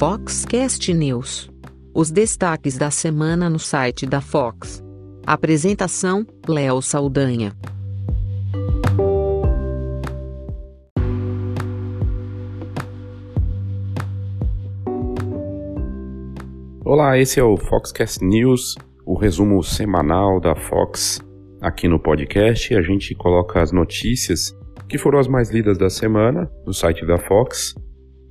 Foxcast News. Os destaques da semana no site da Fox. Apresentação: Léo Saldanha. Olá, esse é o Foxcast News, o resumo semanal da Fox aqui no podcast. A gente coloca as notícias que foram as mais lidas da semana no site da Fox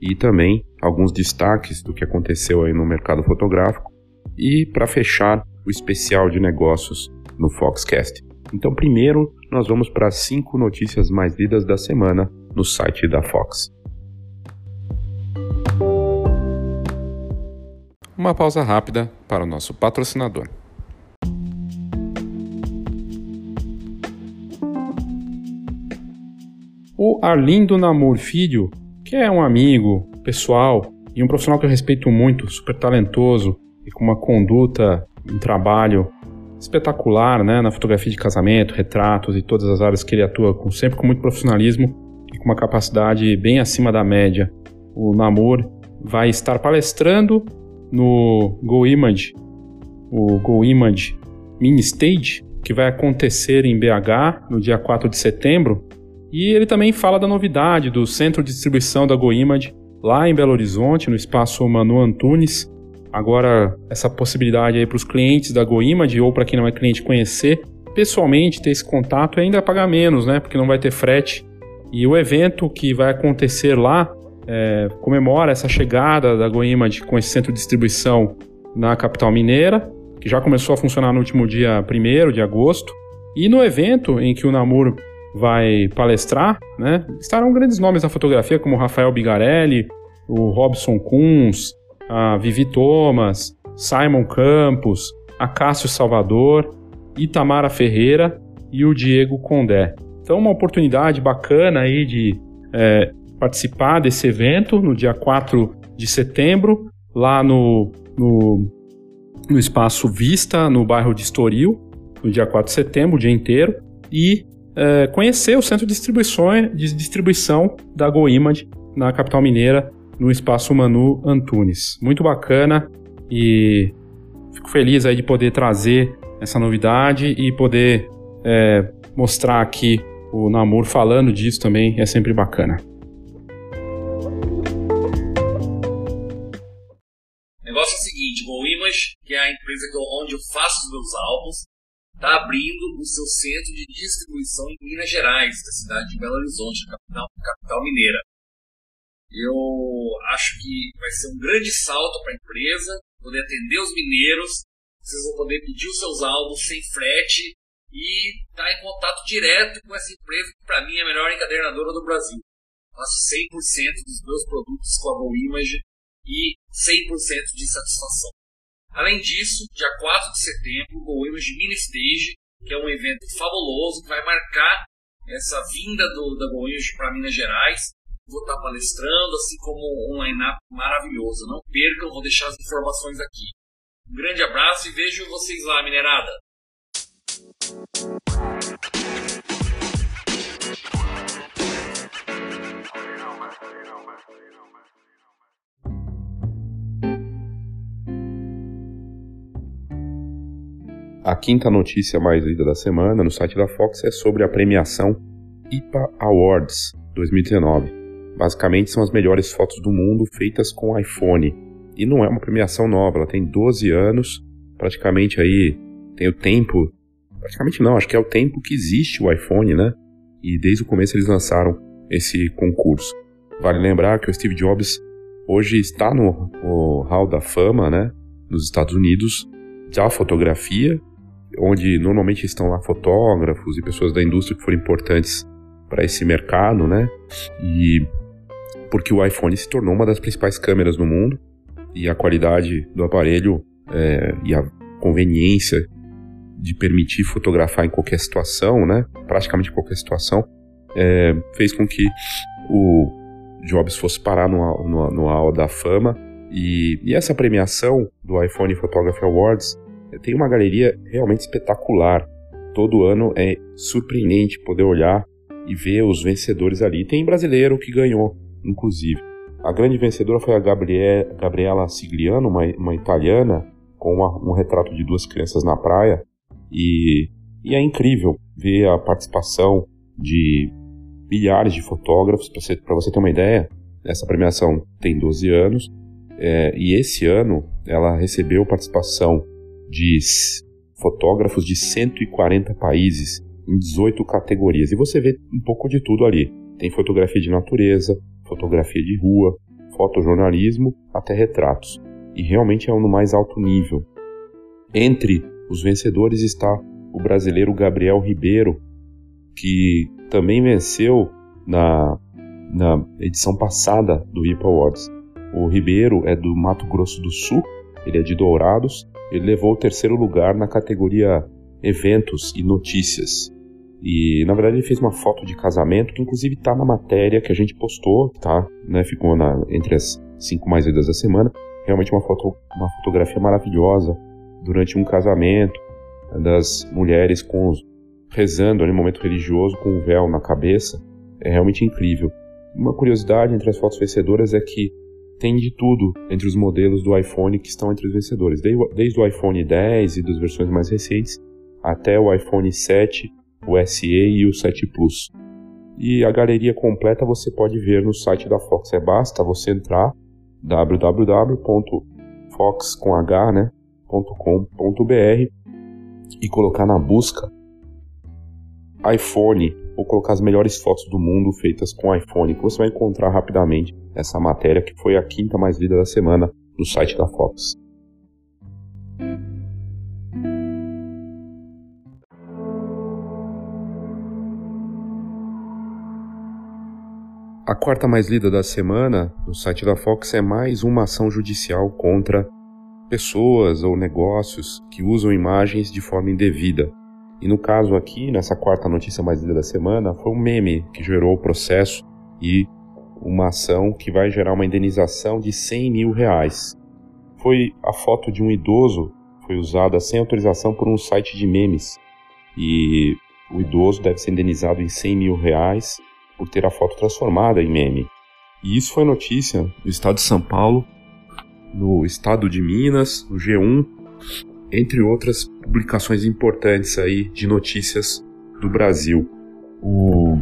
e também alguns destaques do que aconteceu aí no mercado fotográfico e para fechar o especial de negócios no Foxcast. Então, primeiro, nós vamos para as cinco notícias mais lidas da semana no site da Fox. Uma pausa rápida para o nosso patrocinador. O Arlindo Namor Filho que é um amigo pessoal e um profissional que eu respeito muito, super talentoso e com uma conduta, um trabalho espetacular, né, na fotografia de casamento, retratos e todas as áreas que ele atua, com, sempre com muito profissionalismo e com uma capacidade bem acima da média. O Namor vai estar palestrando no Go Image, o Go Image Mini Stage, que vai acontecer em BH no dia 4 de setembro, e ele também fala da novidade do centro de distribuição da GoImage lá em Belo Horizonte, no espaço Manu Antunes. Agora, essa possibilidade aí para os clientes da GoImage ou para quem não é cliente conhecer pessoalmente, ter esse contato e ainda pagar menos, né? Porque não vai ter frete. E o evento que vai acontecer lá é, comemora essa chegada da GoImage com esse centro de distribuição na capital mineira, que já começou a funcionar no último dia 1 de agosto. E no evento em que o Namur vai palestrar, né? Estarão grandes nomes da fotografia, como Rafael Bigarelli, o Robson Kunz, a Vivi Thomas, Simon Campos, a Cássio Salvador, Itamara Ferreira e o Diego Condé. Então, uma oportunidade bacana aí de é, participar desse evento no dia 4 de setembro, lá no, no, no Espaço Vista, no bairro de Estoril, no dia 4 de setembro, o dia inteiro. E é, conhecer o centro de distribuição, de distribuição da GoImage na capital mineira, no espaço Manu Antunes. Muito bacana e fico feliz aí de poder trazer essa novidade e poder é, mostrar aqui o Namur falando disso também é sempre bacana. O negócio é o seguinte, GoImage, que é a empresa onde eu faço os meus álbuns, está abrindo o seu centro de distribuição em Minas Gerais, da cidade de Belo Horizonte, capital, capital mineira. Eu acho que vai ser um grande salto para a empresa, poder atender os mineiros, vocês vão poder pedir os seus álbuns sem frete e estar tá em contato direto com essa empresa que para mim é a melhor encadernadora do Brasil. Faço 100% dos meus produtos com a Go Image e 100% de satisfação. Além disso, dia 4 de setembro, o Image Mini Stage, que é um evento fabuloso que vai marcar essa vinda do, da GoImage para Minas Gerais. Vou estar palestrando, assim como um line-up maravilhoso. Não percam, vou deixar as informações aqui. Um grande abraço e vejo vocês lá, minerada! A quinta notícia mais lida da semana no site da Fox é sobre a premiação IPA Awards 2019. Basicamente são as melhores fotos do mundo feitas com iPhone. E não é uma premiação nova, ela tem 12 anos, praticamente aí tem o tempo, praticamente não, acho que é o tempo que existe o iPhone, né? E desde o começo eles lançaram esse concurso. Vale lembrar que o Steve Jobs hoje está no, no Hall da Fama, né? Nos Estados Unidos, da fotografia onde normalmente estão lá fotógrafos e pessoas da indústria que foram importantes para esse mercado, né? E porque o iPhone se tornou uma das principais câmeras no mundo e a qualidade do aparelho é, e a conveniência de permitir fotografar em qualquer situação, né? Praticamente qualquer situação, é, fez com que o Jobs fosse parar no, no, no da Fama e, e essa premiação do iPhone Photography Awards tem uma galeria realmente espetacular. Todo ano é surpreendente poder olhar e ver os vencedores ali. Tem brasileiro que ganhou, inclusive. a grande vencedora foi a Gabriel, Gabriela Sigliano, uma, uma italiana, com uma, um retrato de duas crianças na praia. E, e é incrível ver a participação de milhares de fotógrafos. Para você, você ter uma ideia, essa premiação tem 12 anos é, e esse ano ela recebeu participação de fotógrafos de 140 países em 18 categorias. E você vê um pouco de tudo ali. Tem fotografia de natureza, fotografia de rua, fotojornalismo, até retratos. E realmente é um no mais alto nível. Entre os vencedores está o brasileiro Gabriel Ribeiro, que também venceu na, na edição passada do IP Awards. O Ribeiro é do Mato Grosso do Sul, ele é de Dourados, ele levou o terceiro lugar na categoria Eventos e Notícias. E na verdade ele fez uma foto de casamento que inclusive está na matéria que a gente postou, tá? Né? Ficou na, entre as cinco mais vidas da semana. Realmente uma foto, uma fotografia maravilhosa durante um casamento das mulheres com os, rezando no momento religioso com o véu na cabeça. É realmente incrível. Uma curiosidade entre as fotos vencedoras é que tem de tudo entre os modelos do iPhone que estão entre os vencedores, desde, o iPhone 10 e das versões mais recentes até o iPhone 7 o SE e o 7 Plus. E a galeria completa você pode ver no site da Fox. É basta você entrar www.fox.com.br né, e colocar na busca iPhone ou colocar as melhores fotos do mundo feitas com iPhone, que você vai encontrar rapidamente essa matéria que foi a quinta mais lida da semana no site da Fox. A quarta mais lida da semana no site da Fox é mais uma ação judicial contra pessoas ou negócios que usam imagens de forma indevida. E no caso aqui, nessa quarta notícia mais lida da semana, foi um meme que gerou o processo e uma ação que vai gerar uma indenização de 100 mil reais. Foi a foto de um idoso, foi usada sem autorização por um site de memes. E o idoso deve ser indenizado em 100 mil reais por ter a foto transformada em meme. E isso foi notícia no estado de São Paulo, no estado de Minas, no G1, entre outras publicações importantes aí de notícias do Brasil. O,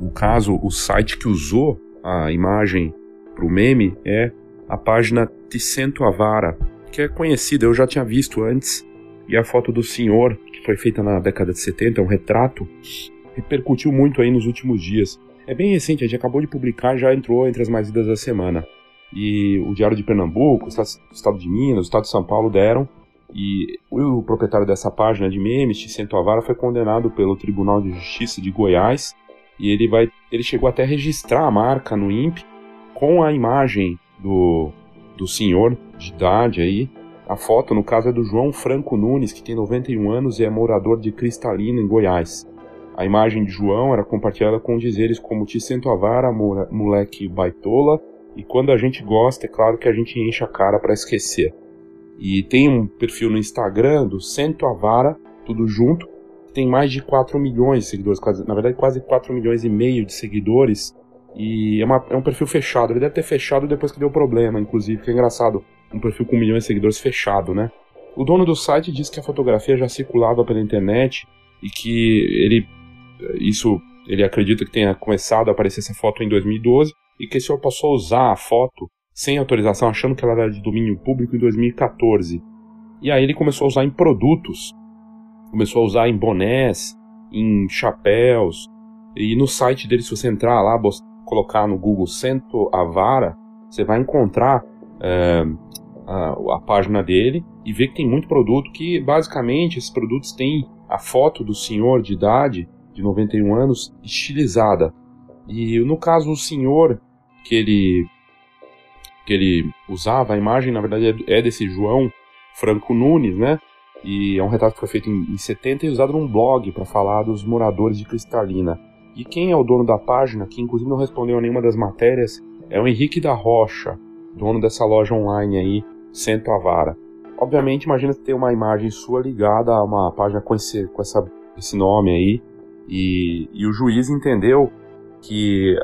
o caso, o site que usou a imagem para o meme é a página Ticento Avara, que é conhecida, eu já tinha visto antes, e a foto do senhor, que foi feita na década de 70, é um retrato, repercutiu muito aí nos últimos dias. É bem recente, a gente acabou de publicar, já entrou entre as mais lidas da semana. E o Diário de Pernambuco, o Estado de Minas, o Estado de São Paulo deram. E o proprietário dessa página de memes, Ticento Avara, foi condenado pelo Tribunal de Justiça de Goiás. E ele, vai, ele chegou até a registrar a marca no INPE com a imagem do, do senhor de idade aí. A foto, no caso, é do João Franco Nunes, que tem 91 anos e é morador de Cristalina, em Goiás. A imagem de João era compartilhada com dizeres como Te sento a vara, moleque baitola, e quando a gente gosta, é claro que a gente enche a cara para esquecer. E tem um perfil no Instagram do Cento a Vara, tudo junto, que tem mais de 4 milhões de seguidores, quase, na verdade quase 4 milhões e meio de seguidores, e é, uma, é um perfil fechado, ele deve ter fechado depois que deu problema, inclusive, que é engraçado, um perfil com milhões de seguidores fechado, né? O dono do site disse que a fotografia já circulava pela internet e que ele isso ele acredita que tenha começado a aparecer essa foto em 2012 e que esse senhor passou a usar a foto sem autorização, achando que ela era de domínio público em 2014. E aí ele começou a usar em produtos, começou a usar em bonés, em chapéus. E no site dele, se você entrar lá, colocar no Google Cento Avara, você vai encontrar é, a, a página dele e ver que tem muito produto que basicamente esses produtos têm a foto do senhor de idade de 91 anos, estilizada. E no caso, o senhor que ele que ele usava, a imagem na verdade é, é desse João Franco Nunes, né? E é um retrato que foi feito em, em 70 e usado num blog para falar dos moradores de Cristalina. E quem é o dono da página, que inclusive não respondeu a nenhuma das matérias, é o Henrique da Rocha, dono dessa loja online aí, Cento Avara. Obviamente, imagina ter uma imagem sua ligada a uma página com esse, com essa, esse nome aí, e, e o juiz entendeu que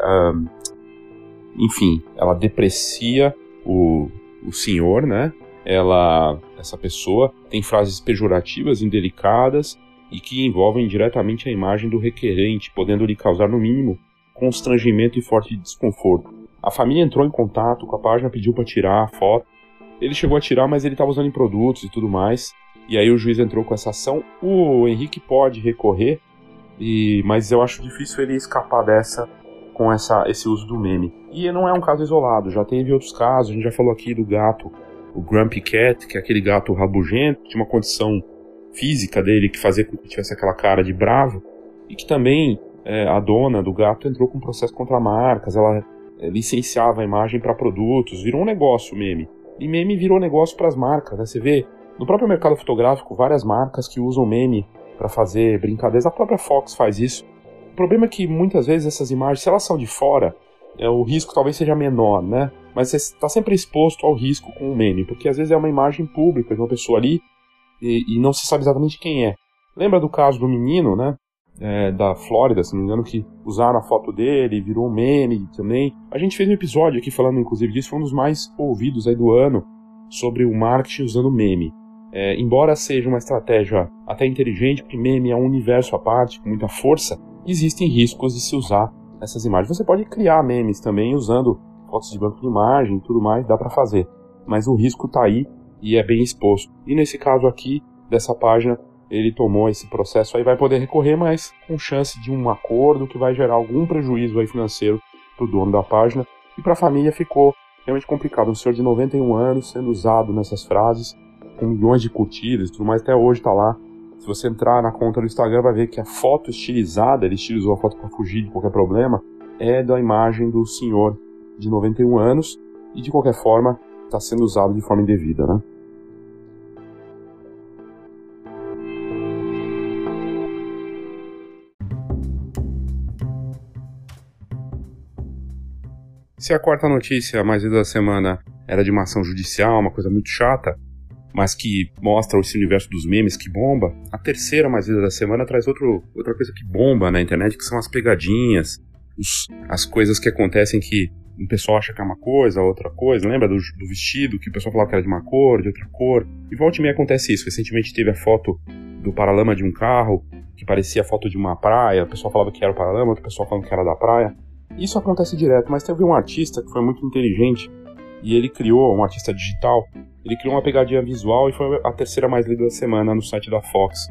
enfim, ela deprecia o, o senhor, né? Ela, essa pessoa, tem frases pejorativas, indelicadas e que envolvem diretamente a imagem do requerente, podendo lhe causar, no mínimo, constrangimento e forte desconforto. A família entrou em contato com a página, pediu para tirar a foto. Ele chegou a tirar, mas ele estava usando em produtos e tudo mais. E aí o juiz entrou com essa ação. O Henrique pode recorrer, e, mas eu acho difícil ele escapar dessa com essa, esse uso do meme. E não é um caso isolado, já teve outros casos, a gente já falou aqui do gato, o Grumpy Cat, que é aquele gato rabugento, tinha uma condição física dele que fazia com que tivesse aquela cara de bravo, e que também é, a dona do gato entrou com um processo contra marcas, ela é, licenciava a imagem para produtos, virou um negócio meme. E meme virou negócio para as marcas, né? Você vê no próprio mercado fotográfico várias marcas que usam meme para fazer brincadeiras, a própria Fox faz isso. O problema é que muitas vezes essas imagens, se elas são de fora, é, o risco talvez seja menor, né? Mas você está sempre exposto ao risco com o meme, porque às vezes é uma imagem pública de uma pessoa ali e, e não se sabe exatamente quem é. Lembra do caso do menino, né? É, da Flórida, se não me engano, que usaram a foto dele, virou um meme também. A gente fez um episódio aqui falando, inclusive, disso, foi um dos mais ouvidos aí do ano, sobre o marketing usando meme. É, embora seja uma estratégia até inteligente, porque meme é um universo à parte, com muita força, existem riscos de se usar essas imagens. Você pode criar memes também usando fotos de banco de imagem e tudo mais, dá para fazer. Mas o risco está aí e é bem exposto. E nesse caso aqui, dessa página, ele tomou esse processo aí, vai poder recorrer, mas com chance de um acordo que vai gerar algum prejuízo aí financeiro para o dono da página. E para a família ficou realmente complicado. Um senhor de 91 anos sendo usado nessas frases, com milhões de curtidas e tudo mais, até hoje está lá se você entrar na conta do Instagram, vai ver que a foto estilizada, ele estilizou a foto para fugir de qualquer problema, é da imagem do senhor de 91 anos e de qualquer forma está sendo usado de forma indevida, né? Se a quarta notícia mais da semana era de uma ação judicial, uma coisa muito chata, mas que mostra esse universo dos memes que bomba. A terceira mais lida da semana traz outro, outra coisa que bomba na internet, que são as pegadinhas, os, as coisas que acontecem que um pessoal acha que é uma coisa, outra coisa. Lembra do, do, vestido que o pessoal falava que era de uma cor, de outra cor? E volta e meia acontece isso. Recentemente teve a foto do paralama de um carro que parecia a foto de uma praia. O pessoal falava que era o paralama, outro pessoal falando que era da praia. Isso acontece direto, mas teve um artista que foi muito inteligente e ele criou, um artista digital, ele criou uma pegadinha visual e foi a terceira mais lida da semana no site da Fox.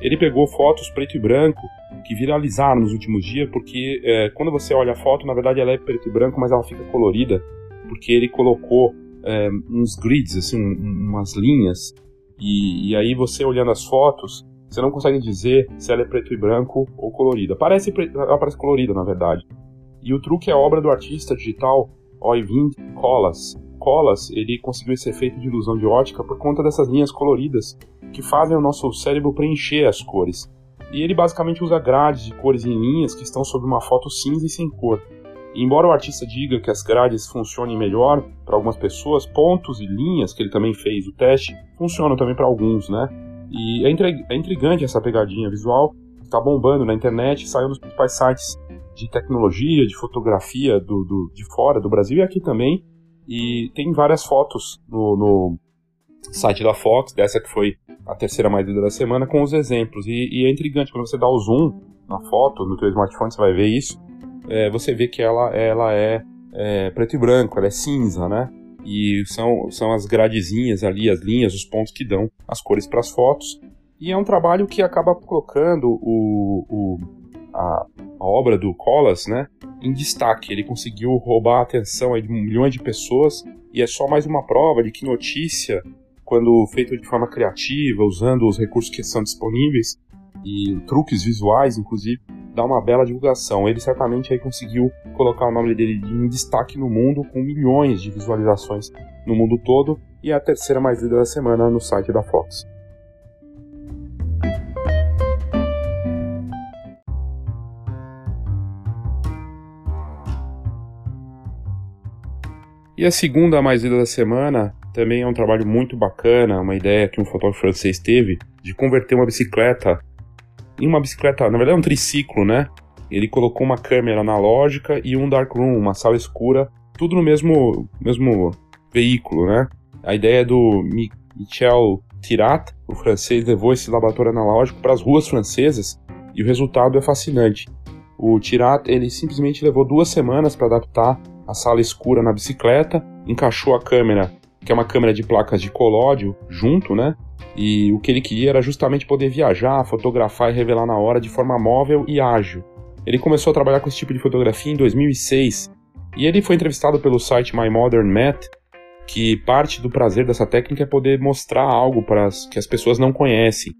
Ele pegou fotos preto e branco que viralizaram nos últimos dias, porque é, quando você olha a foto, na verdade ela é preto e branco, mas ela fica colorida, porque ele colocou é, uns grids, assim, um, umas linhas, e, e, aí você olhando as fotos, você não consegue dizer se ela é preto e branco ou colorida. Parece, ela parece colorida, na verdade. E o truque é obra do artista digital Oyvind Colas, Colas, ele conseguiu esse efeito de ilusão de ótica por conta dessas linhas coloridas que fazem o nosso cérebro preencher as cores. E ele basicamente usa grades de cores em linhas que estão sobre uma foto cinza e sem cor. E embora o artista diga que as grades funcionem melhor para algumas pessoas, pontos e linhas, que ele também fez o teste, funcionam também para alguns, né? E é, é intrigante essa pegadinha visual, está bombando na internet, saiu nos principais sites de tecnologia, de fotografia do, do, de fora do Brasil e aqui também, e tem várias fotos no, no site da Fox, dessa que foi a terceira mais lida da semana, com os exemplos. E, e, é intrigante, quando você dá o zoom na foto, no teu smartphone, você vai ver isso. É, você vê que ela, ela é, é, preto e branco, ela é cinza, né? E são, são as gradezinhas ali, as linhas, os pontos que dão as cores para as fotos. E é um trabalho que acaba colocando o, o a, a obra do Collas, né, em destaque. Ele conseguiu roubar a atenção de milhões de pessoas e é só mais uma prova de que notícia, quando feita de forma criativa, usando os recursos que são disponíveis e truques visuais, inclusive, dá uma bela divulgação. Ele certamente aí conseguiu colocar o nome dele em destaque no mundo, com milhões de visualizações no mundo todo, e é a terceira mais lida da semana no site da Fox. E a segunda mais lida da semana também é um trabalho muito bacana, uma ideia que um fotógrafo francês teve de converter uma bicicleta em uma bicicleta, na verdade é um triciclo, né? Ele colocou uma câmera analógica e um darkroom, uma sala escura, tudo no mesmo, mesmo veículo, né? A ideia é do Michel Tirat, o francês, levou esse laboratório analógico para as ruas francesas e o resultado é fascinante. O Tirat ele simplesmente levou duas semanas para adaptar a sala escura na bicicleta, encaixou a câmera, que é uma câmera de placas de colódio, junto, né? E o que ele queria era justamente poder viajar, fotografar e revelar na hora de forma móvel e ágil. Ele começou a trabalhar com esse tipo de fotografia em 2006 e ele foi entrevistado pelo site My Modern que parte do prazer dessa técnica é poder mostrar algo para que as pessoas não conhecem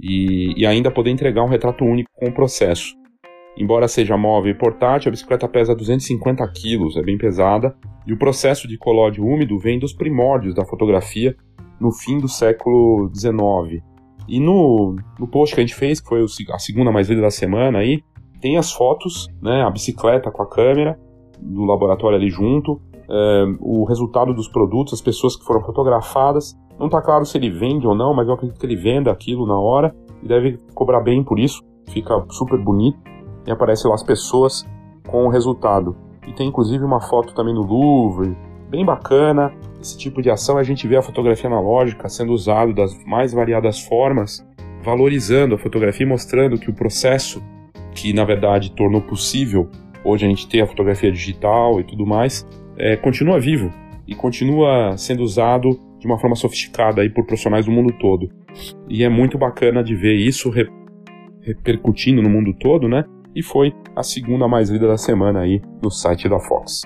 e, e ainda poder entregar um retrato único com o processo. Embora seja móvel e portátil, a bicicleta pesa 250 kg, é bem pesada, e o processo de colóide úmido vem dos primórdios da fotografia no fim do século XIX. E no, no post que a gente fez, que foi a segunda mais lida da semana aí, tem as fotos, né, a bicicleta com a câmera, do laboratório ali junto, é, o resultado dos produtos, as pessoas que foram fotografadas. Não está claro se ele vende ou não, mas eu acredito que ele venda aquilo na hora e deve cobrar bem por isso. Fica super bonito e aparece lá as pessoas com o resultado. E tem inclusive uma foto também no Louvre, bem bacana. Esse tipo de ação a gente vê a fotografia analógica sendo usado das mais variadas formas, valorizando a fotografia e mostrando que o processo que na verdade tornou possível hoje a gente ter a fotografia digital e tudo mais, é, continua vivo e continua sendo usado de uma forma sofisticada aí por profissionais do mundo todo. E é muito bacana de ver isso re repercutindo no mundo todo, né? E foi a segunda mais lida da semana aí no site da Fox.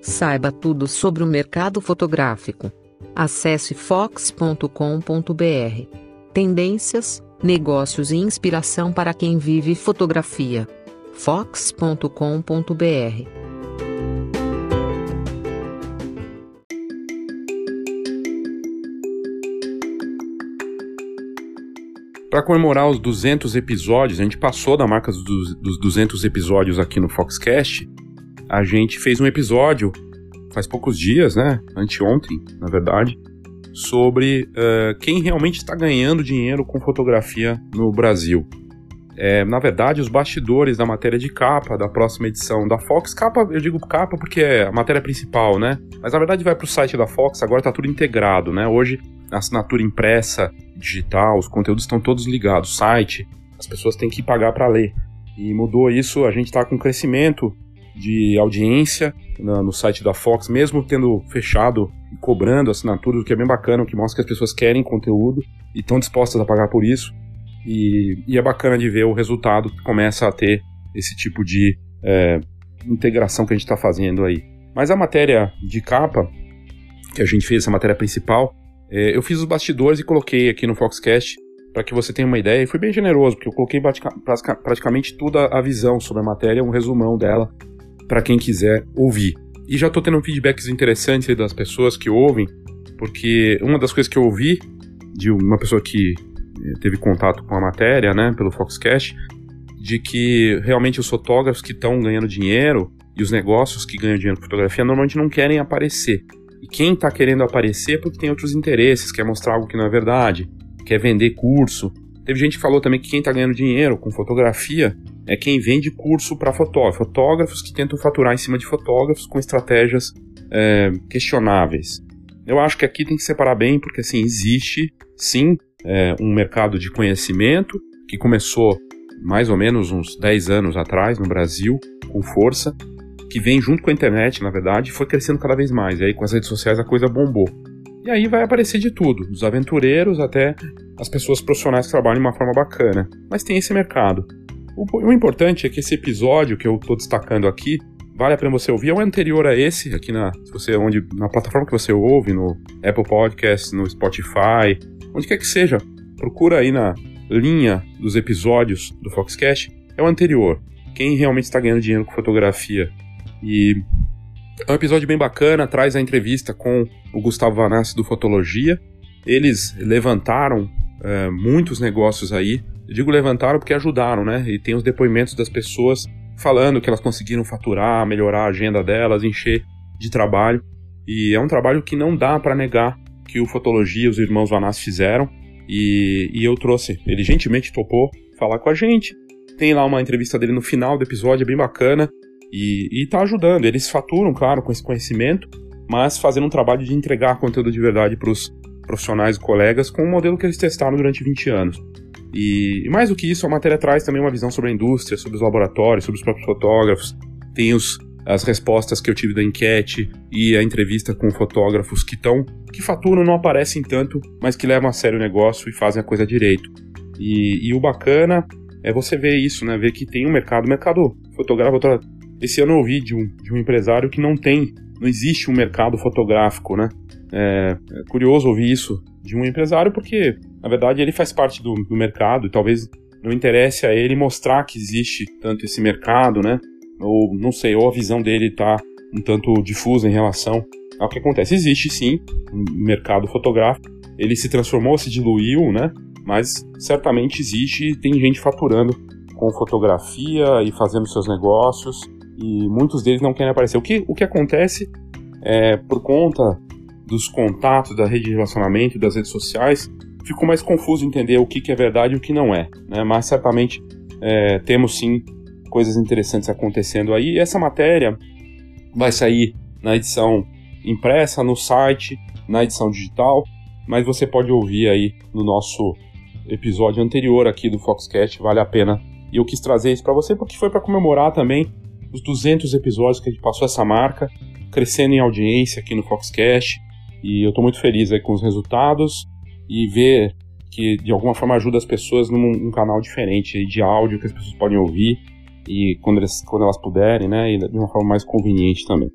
Saiba tudo sobre o mercado fotográfico. Acesse fox.com.br. Tendências, negócios e inspiração para quem vive fotografia. fox.com.br. Para comemorar os 200 episódios, a gente passou da marca dos, dos 200 episódios aqui no Foxcast. A gente fez um episódio faz poucos dias, né? Anteontem, na verdade, sobre uh, quem realmente está ganhando dinheiro com fotografia no Brasil. É, na verdade, os bastidores da matéria de capa da próxima edição da Fox, capa, eu digo capa porque é a matéria principal, né? Mas na verdade vai para o site da Fox, agora está tudo integrado, né? Hoje a assinatura impressa, digital, os conteúdos estão todos ligados, site, as pessoas têm que pagar para ler. E mudou isso, a gente está com crescimento de audiência no, no site da Fox, mesmo tendo fechado e cobrando assinaturas, o que é bem bacana, o que mostra que as pessoas querem conteúdo e estão dispostas a pagar por isso. E, e, é bacana de ver o resultado que começa a ter esse tipo de é, integração que a gente está fazendo aí. Mas a matéria de capa, que a gente fez, essa matéria principal, é, eu fiz os bastidores e coloquei aqui no Foxcast para que você tenha uma ideia. E fui bem generoso, porque eu coloquei praticamente toda a visão sobre a matéria, um resumão dela, para quem quiser ouvir. E já estou tendo feedbacks interessantes das pessoas que ouvem, porque uma das coisas que eu ouvi de uma pessoa que teve contato com a matéria, né, pelo Foxcast, de que realmente os fotógrafos que estão ganhando dinheiro e os negócios que ganham dinheiro com fotografia normalmente não querem aparecer. E quem está querendo aparecer é porque tem outros interesses, quer mostrar algo que não é verdade, quer vender curso. Teve gente que falou também que quem está ganhando dinheiro com fotografia é quem vende curso para fotógrafos, fotógrafos que tentam faturar em cima de fotógrafos com estratégias é, questionáveis. Eu acho que aqui tem que separar bem, porque assim, existe sim é, um mercado de conhecimento que começou mais ou menos uns 10 anos atrás no Brasil, com força, que vem junto com a internet, na verdade, e foi crescendo cada vez mais. E aí com as redes sociais a coisa bombou. E aí vai aparecer de tudo, dos aventureiros até as pessoas profissionais que trabalham de uma forma bacana. Mas tem esse mercado. O, o importante é que esse episódio que eu estou destacando aqui vale a pena você ouvir. É o anterior a esse, aqui na, se você, onde, na plataforma que você ouve, no Apple Podcasts, no Spotify, onde quer que seja. Procura aí na linha dos episódios do Foxcast. É o anterior. Quem realmente está ganhando dinheiro com fotografia. E é um episódio bem bacana, traz a entrevista com o Gustavo Vanassi do Fotologia. Eles levantaram é, muitos negócios aí eu digo levantaram porque ajudaram, né? E tem os depoimentos das pessoas falando que elas conseguiram faturar, melhorar a agenda delas, encher de trabalho. E é um trabalho que não dá para negar que o Fotologia, os irmãos Vanassi fizeram. E, e eu trouxe, ele gentilmente topou falar com a gente. Tem lá uma entrevista dele no final do episódio, é bem bacana. E, e tá ajudando. Eles faturam, claro, com esse conhecimento, mas fazendo um trabalho de entregar conteúdo de verdade para os profissionais e colegas com um modelo que eles testaram durante 20 anos. E, e, mais do que isso, a matéria traz também uma visão sobre a indústria, sobre os laboratórios, sobre os próprios fotógrafos. Tem os, as respostas que eu tive da enquete e a entrevista com fotógrafos que estão que faturam não aparecem tanto, mas que levam a sério o negócio e fazem a coisa direito. E, e o bacana é você ver isso, né? Ver que tem um mercado, mercado fotográfico. Esse ano eu ouvi de um, de um empresário que não tem, não existe um mercado fotográfico, né? É, é curioso ouvir isso de um empresário porque, na verdade, ele faz parte do, do mercado e talvez não interesse a ele mostrar que existe tanto esse mercado, né? Ou não sei, ou a visão dele está um tanto difusa em relação ao que acontece. Existe sim um mercado fotográfico, ele se transformou, se diluiu, né? Mas certamente existe e tem gente faturando com fotografia e fazendo seus negócios e muitos deles não querem aparecer. O que, o que acontece é por conta dos contatos, da rede de relacionamento, das redes sociais, ficou mais confuso entender o que, que é verdade e o que não é. Né? Mas certamente é, temos sim coisas interessantes acontecendo aí. Essa matéria vai sair na edição impressa, no site, na edição digital, mas você pode ouvir aí no nosso episódio anterior aqui do Foxcast, vale a pena. E eu quis trazer isso para você porque foi para comemorar também os 200 episódios que a gente passou essa marca, crescendo em audiência aqui no Foxcast. E eu estou muito feliz aí com os resultados e ver que de alguma forma ajuda as pessoas num, num canal diferente de áudio que as pessoas podem ouvir e quando, eles, quando elas puderem, né, e de uma forma mais conveniente também.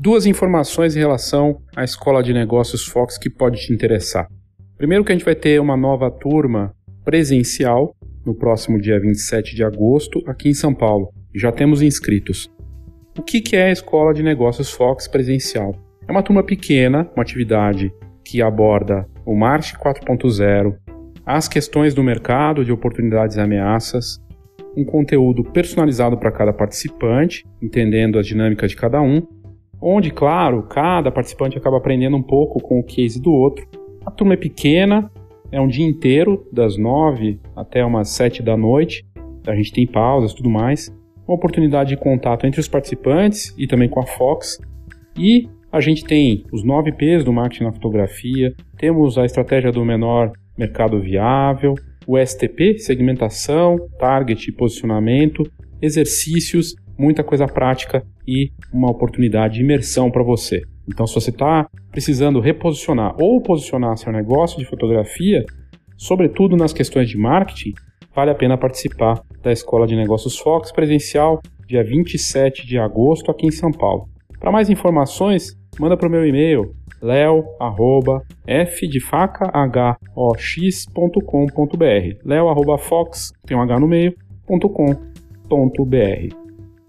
duas informações em relação à Escola de Negócios Fox que pode te interessar. Primeiro que a gente vai ter uma nova turma presencial no próximo dia 27 de agosto aqui em São Paulo. Já temos inscritos. O que é a Escola de Negócios Fox presencial? É uma turma pequena, uma atividade que aborda o March 4.0, as questões do mercado de oportunidades e ameaças, um conteúdo personalizado para cada participante, entendendo as dinâmicas de cada um, onde, claro, cada participante acaba aprendendo um pouco com o case do outro. A turma é pequena, é um dia inteiro, das nove até umas sete da noite. A gente tem pausas tudo mais. Uma oportunidade de contato entre os participantes e também com a Fox. E a gente tem os nove P's do marketing na fotografia, temos a estratégia do menor mercado viável, o STP, segmentação, target e posicionamento, exercícios muita coisa prática e uma oportunidade de imersão para você. Então, se você está precisando reposicionar ou posicionar seu negócio de fotografia, sobretudo nas questões de marketing, vale a pena participar da Escola de Negócios Fox presencial, dia 27 de agosto, aqui em São Paulo. Para mais informações, manda para o meu e-mail leo@f leo@fox tem um h no meio.com.br.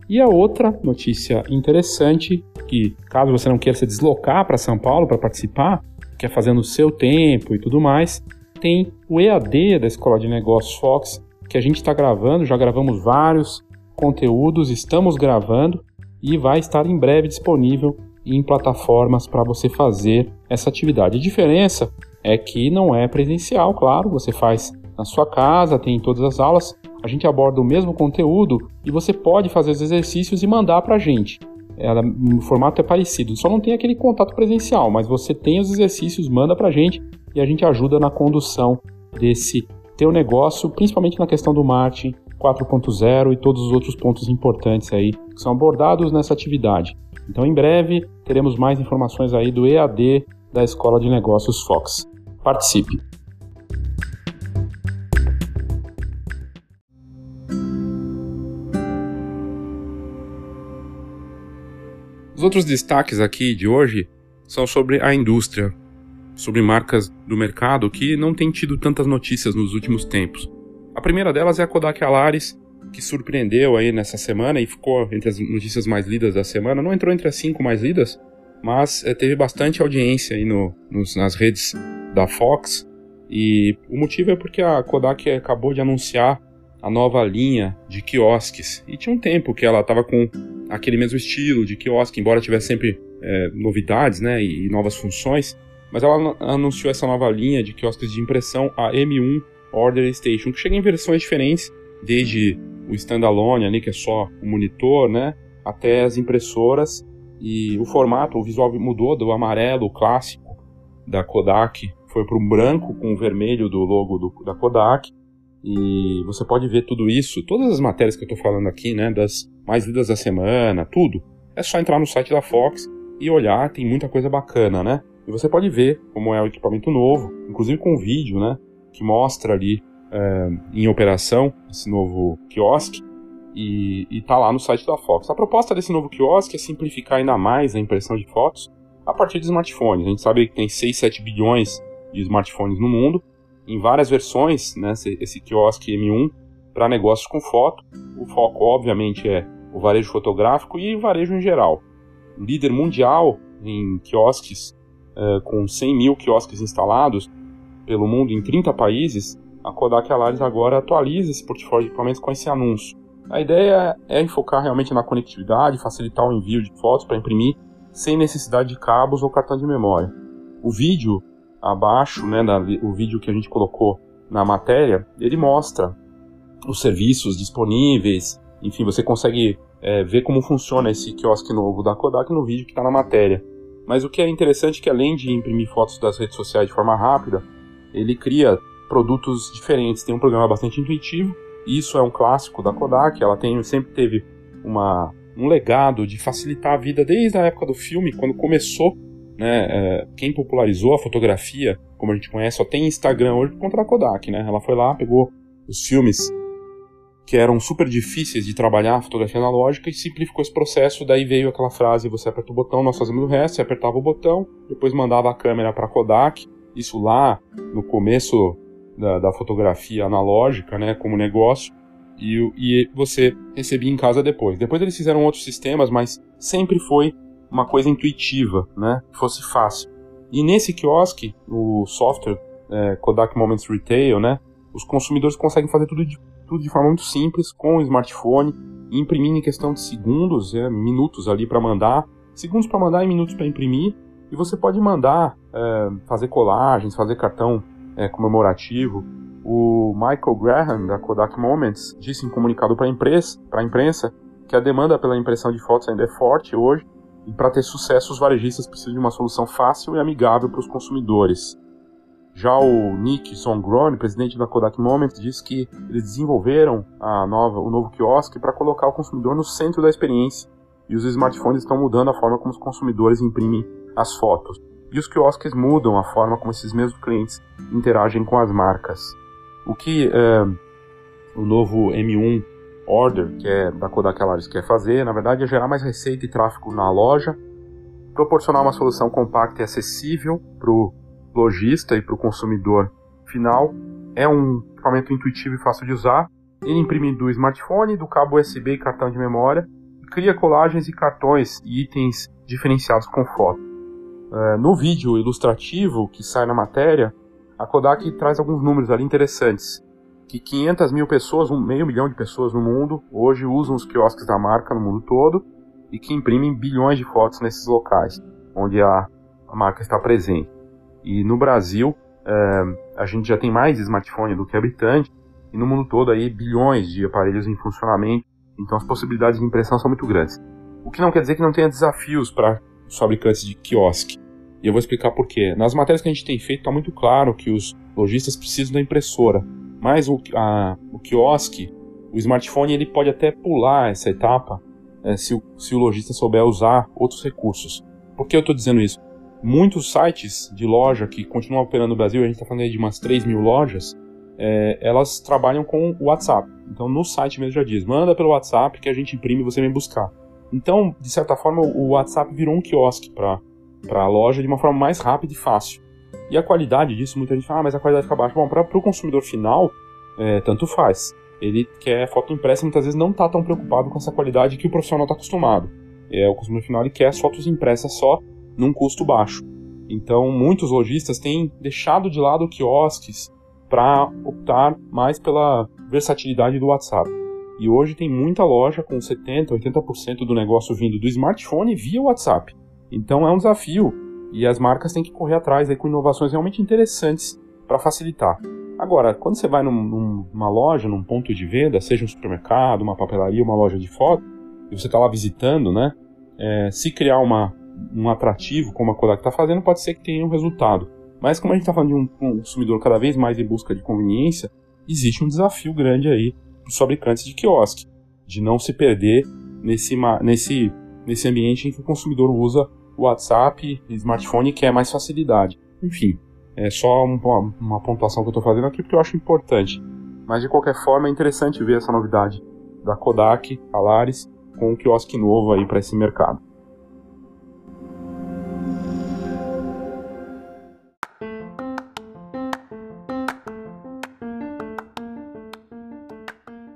E a outra notícia interessante, que caso você não queira se deslocar para São Paulo para participar, quer fazer no seu tempo e tudo mais, tem o EAD da Escola de Negócios Fox, que a gente está gravando, já gravamos vários conteúdos, estamos gravando e vai estar em breve disponível em plataformas para você fazer essa atividade. A diferença é que não é presencial, claro, você faz na sua casa, tem todas as aulas, a gente aborda o mesmo conteúdo e você pode fazer os exercícios e mandar para a gente. Ela, o formato é parecido, só não tem aquele contato presencial, mas você tem os exercícios, manda para a gente e a gente ajuda na condução desse teu negócio, principalmente na questão do marketing 4.0 e todos os outros pontos importantes aí que são abordados nessa atividade. Então, em breve, teremos mais informações aí do EAD da Escola de Negócios Fox. Participe! Os outros destaques aqui de hoje são sobre a indústria, sobre marcas do mercado que não têm tido tantas notícias nos últimos tempos. A primeira delas é a Kodak Alaris, que surpreendeu aí nessa semana e ficou entre as notícias mais lidas da semana. Não entrou entre as cinco mais lidas, mas é, teve bastante audiência aí no, nos, nas redes da Fox. E o motivo é porque a Kodak acabou de anunciar a nova linha de quiosques. E tinha um tempo que ela estava com aquele mesmo estilo de quiosque, embora tivesse sempre é, novidades né, e, e, novas funções. Mas ela anunciou essa nova linha de quiosques de impressão, a M1 Order Station, que chega em versões diferentes, desde o standalone ali, que é só o monitor, né, até as impressoras. E o formato, o visual mudou do amarelo clássico da Kodak, foi para o branco com o vermelho do logo do, da Kodak. E você pode ver tudo isso, todas as matérias que eu estou falando aqui, né, das mais lidas da semana, tudo. É só entrar no site da Fox e olhar, tem muita coisa bacana, né? E você pode ver como é o equipamento novo, inclusive com vídeo, né, que mostra ali é, em operação esse novo quiosque e, está lá no site da Fox. A proposta desse novo quiosque é simplificar ainda mais a impressão de fotos a partir de smartphones. A gente sabe que tem 6, 7 bilhões de smartphones no mundo em várias versões, né, esse, quiosque M1 para negócios com foto. O foco, obviamente, é o varejo fotográfico e varejo em geral. Líder mundial em quiosques, uh, com 100 mil quiosques instalados pelo mundo em 30 países, a Kodak Alaris agora atualiza esse portfólio de equipamentos com esse anúncio. A ideia é enfocar realmente na conectividade, facilitar o envio de fotos para imprimir sem necessidade de cabos ou cartão de memória. O vídeo abaixo, né, o vídeo que a gente colocou na matéria, ele mostra os serviços disponíveis, enfim, você consegue é, ver como funciona esse quiosque novo da Kodak no vídeo que está na matéria. Mas o que é interessante é que além de imprimir fotos das redes sociais de forma rápida, ele cria produtos diferentes. Tem um programa bastante intuitivo, isso é um clássico da Kodak, ela tem, sempre teve uma, um legado de facilitar a vida desde a época do filme, quando começou né, é, quem popularizou a fotografia, como a gente conhece, só tem Instagram hoje por conta da Kodak, né? Ela foi lá, pegou os filmes que eram super difíceis de trabalhar a fotografia analógica e simplificou esse processo. Daí veio aquela frase: você aperta o botão, nós fazemos o resto. Você apertava o botão, depois mandava a câmera para Kodak. Isso lá no começo da, da, fotografia analógica, né, como negócio. E, e você recebia em casa depois. Depois eles fizeram outros sistemas, mas sempre foi uma coisa intuitiva, né? Que fosse fácil. E nesse quiosque, o software é, Kodak Moments Retail, né? Os consumidores conseguem fazer tudo de, tudo de forma muito simples com o smartphone, imprimir em questão de segundos, é, minutos ali para mandar, segundos para mandar e minutos para imprimir. E você pode mandar, é, fazer colagens, fazer cartão é, comemorativo. O Michael Graham, da Kodak Moments, disse em comunicado para a imprensa que a demanda pela impressão de fotos ainda é forte hoje e para ter sucesso, os varejistas precisam de uma solução fácil e amigável para os consumidores. Já o Nick Songrone, presidente da Kodak Moments, disse que eles desenvolveram a nova, o novo quiosque para colocar o consumidor no centro da experiência e os smartphones estão mudando a forma como os consumidores imprimem as fotos. E os quiosques mudam a forma como esses mesmos clientes interagem com as marcas. O que é, o novo M1 Order, que é da Kodak Alaris quer fazer, na verdade, é gerar mais receita e tráfego na loja, proporcionar uma solução compacta e acessível para o lojista e para o consumidor final. É um equipamento intuitivo e fácil de usar. Ele imprime do smartphone, do cabo USB e cartão de memória, e cria colagens e cartões e itens diferenciados com foto. É, no vídeo ilustrativo que sai na matéria, a Kodak traz alguns números ali interessantes que 500 mil pessoas, um meio milhão de pessoas no mundo, hoje usam os quiosques da marca no mundo todo e que imprimem bilhões de fotos nesses locais onde a, a marca está presente. E no Brasil, é, a gente já tem mais smartphone do que habitante e no mundo todo aí bilhões de aparelhos em funcionamento, então as possibilidades de impressão são muito grandes. O que não quer dizer que não tenha desafios para os fabricantes de quiosque. E eu vou explicar por quê. Nas matérias que a gente tem feito, está muito claro que os lojistas precisam da impressora mas o, a, o quiosque, o smartphone, ele pode até pular essa etapa é, se, se o lojista souber usar outros recursos. Por que eu estou dizendo isso? Muitos sites de loja que continuam operando no Brasil, a gente está falando aí de umas 3 mil lojas, é, elas trabalham com o WhatsApp. Então no site mesmo já diz, manda pelo WhatsApp que a gente imprime e você vem buscar. Então, de certa forma, o WhatsApp virou um quiosque para a loja de uma forma mais rápida e fácil. E a qualidade disso, muita gente fala, ah, mas a qualidade fica baixa. Bom, para o consumidor final, é, tanto faz. Ele quer foto impressa e muitas vezes não está tão preocupado com essa qualidade que o profissional está acostumado. É, o consumidor final ele quer as fotos impressas só num custo baixo. Então, muitos lojistas têm deixado de lado quiosques para optar mais pela versatilidade do WhatsApp. E hoje tem muita loja com 70%, 80% do negócio vindo do smartphone via WhatsApp. Então é um desafio e as marcas têm que correr atrás aí com inovações realmente interessantes para facilitar. Agora, quando você vai num, numa loja, num ponto de venda, seja um supermercado, uma papelaria, uma loja de foto, e você está lá visitando, né? É, se criar uma, um atrativo, como a Kodak está fazendo, pode ser que tenha um resultado. Mas como a gente está falando de um consumidor cada vez mais em busca de conveniência, existe um desafio grande aí para os fabricantes de quiosque, de não se perder nesse, nesse, nesse ambiente em que o consumidor usa o WhatsApp e smartphone quer mais facilidade. Enfim, é só uma, uma pontuação que eu estou fazendo aqui porque eu acho importante. Mas de qualquer forma é interessante ver essa novidade da Kodak, Alaris, com um quiosque novo aí para esse mercado.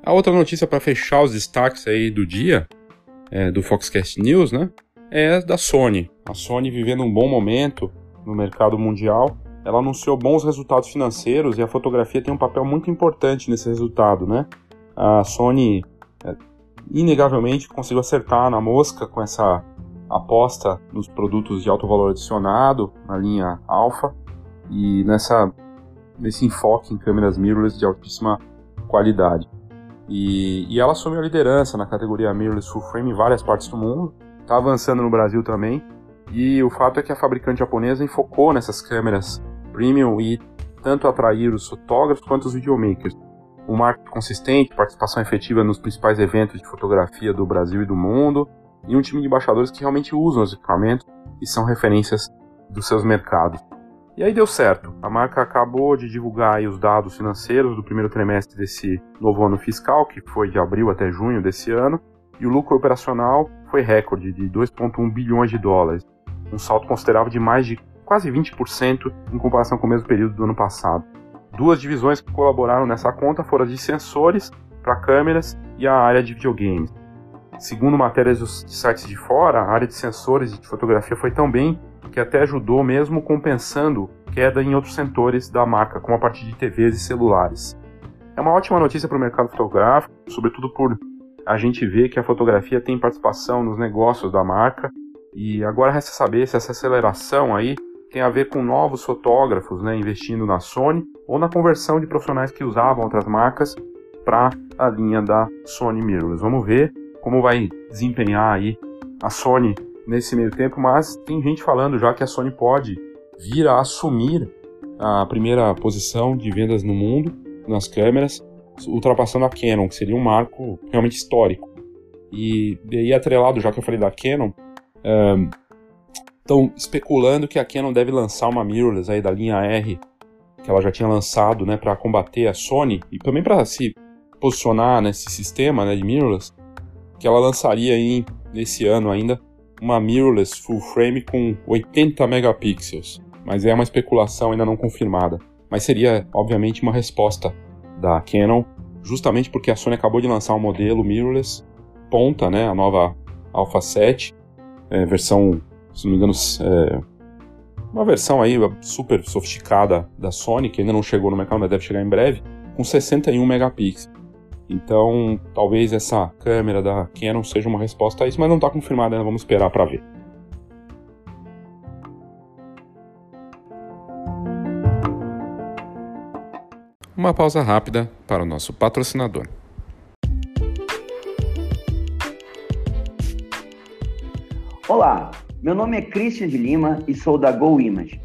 A outra notícia para fechar os destaques aí do dia, é, do Foxcast News, né, é da Sony. A Sony vivendo um bom momento no mercado mundial ela anunciou bons resultados financeiros e a fotografia tem um papel muito importante nesse resultado, né? A Sony, é, inegavelmente, conseguiu acertar na mosca com essa aposta nos produtos de alto valor adicionado, na linha Alpha, e nessa, nesse enfoque em câmeras mirrorless de altíssima qualidade. E, e ela assumiu a liderança na categoria mirrorless full frame em várias partes do mundo, está avançando no Brasil também, e o fato é que a fabricante japonesa enfocou nessas câmeras premium e tanto atrair os fotógrafos quanto os videomakers. Um marketing consistente, participação efetiva nos principais eventos de fotografia do Brasil e do mundo, e um time de embaixadores que realmente usam os equipamentos e são referências dos seus mercados. E aí deu certo. A marca acabou de divulgar os dados financeiros do primeiro trimestre desse novo ano fiscal, que foi de abril até junho desse ano, e o lucro operacional foi recorde de 2,1 bilhões de dólares, um salto considerável de mais de quase 20% em comparação com o mesmo período do ano passado. Duas divisões que colaboraram nessa conta foram a de sensores para câmeras e a área de videogames. Segundo matérias dos sites de fora, a área de sensores e de fotografia foi tão bem que até ajudou mesmo compensando queda em outros setores da marca, como a partir de TVs e celulares. É uma ótima notícia para o mercado fotográfico, sobretudo por a gente ver que a fotografia tem participação nos negócios da marca e agora resta saber se essa aceleração aí tem a ver com novos fotógrafos né, investindo na Sony ou na conversão de profissionais que usavam outras marcas para a linha da Sony Mirrorless. Vamos ver como vai desempenhar aí a Sony nesse meio tempo, mas tem gente falando já que a Sony pode vir a assumir a primeira posição de vendas no mundo nas câmeras, ultrapassando a Canon, que seria um marco realmente histórico. E daí atrelado, já que eu falei da Canon, um, Estão especulando que a Canon deve lançar uma mirrorless aí da linha R, que ela já tinha lançado, né, para combater a Sony e também para se posicionar nesse sistema, né, de mirrorless, que ela lançaria aí nesse ano ainda uma mirrorless full frame com 80 megapixels, mas é uma especulação ainda não confirmada. Mas seria, obviamente, uma resposta da Canon, justamente porque a Sony acabou de lançar um modelo mirrorless ponta, né, a nova Alpha 7, é, versão se não me engano, é, uma versão aí super sofisticada da Sony, que ainda não chegou no mercado, mas deve chegar em breve, com 61 megapixels. Então, talvez essa câmera da Canon seja uma resposta a isso, mas não está confirmada ainda, vamos esperar para ver. Uma pausa rápida para o nosso patrocinador. Olá, meu nome é Christian de Lima e sou da Go Image.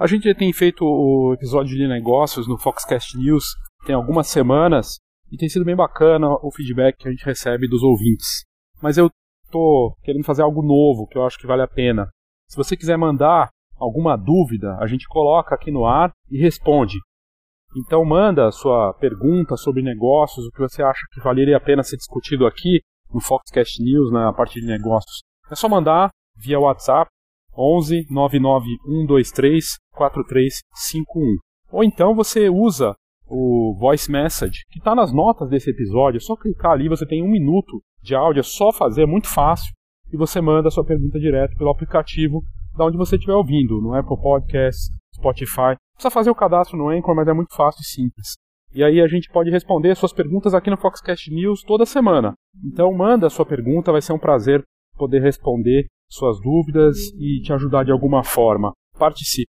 A gente tem feito o episódio de negócios no Foxcast News tem algumas semanas e tem sido bem bacana o feedback que a gente recebe dos ouvintes. Mas eu tô querendo fazer algo novo que eu acho que vale a pena. Se você quiser mandar alguma dúvida, a gente coloca aqui no ar e responde. Então manda sua pergunta sobre negócios, o que você acha que valeria a pena ser discutido aqui no Foxcast News, na parte de negócios. É só mandar via WhatsApp 11 99123 4351. Ou então você usa o voice message que está nas notas desse episódio. É só clicar ali, você tem um minuto de áudio, é só fazer, é muito fácil. E você manda a sua pergunta direto pelo aplicativo da onde você estiver ouvindo, no Apple Podcasts, Spotify. Precisa fazer o cadastro no Anchor, mas é muito fácil e simples. E aí a gente pode responder suas perguntas aqui no Foxcast News toda semana. Então manda a sua pergunta, vai ser um prazer poder responder suas dúvidas e te ajudar de alguma forma. Participe.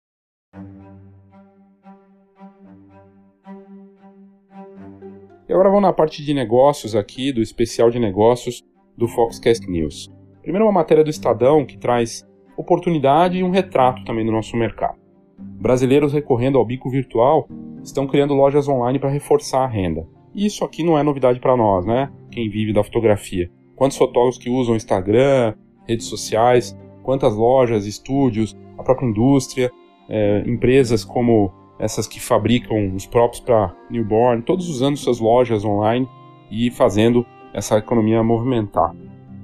E agora vamos na parte de negócios aqui, do especial de negócios do Foxcast News. Primeiro uma matéria do Estadão que traz oportunidade e um retrato também do nosso mercado. Brasileiros recorrendo ao bico virtual estão criando lojas online para reforçar a renda. E isso aqui não é novidade para nós, né? Quem vive da fotografia. Quantos fotógrafos que usam Instagram, redes sociais, quantas lojas, estúdios, a própria indústria, é, empresas como essas que fabricam os próprios para newborn, todos usando suas lojas online e fazendo essa economia movimentar.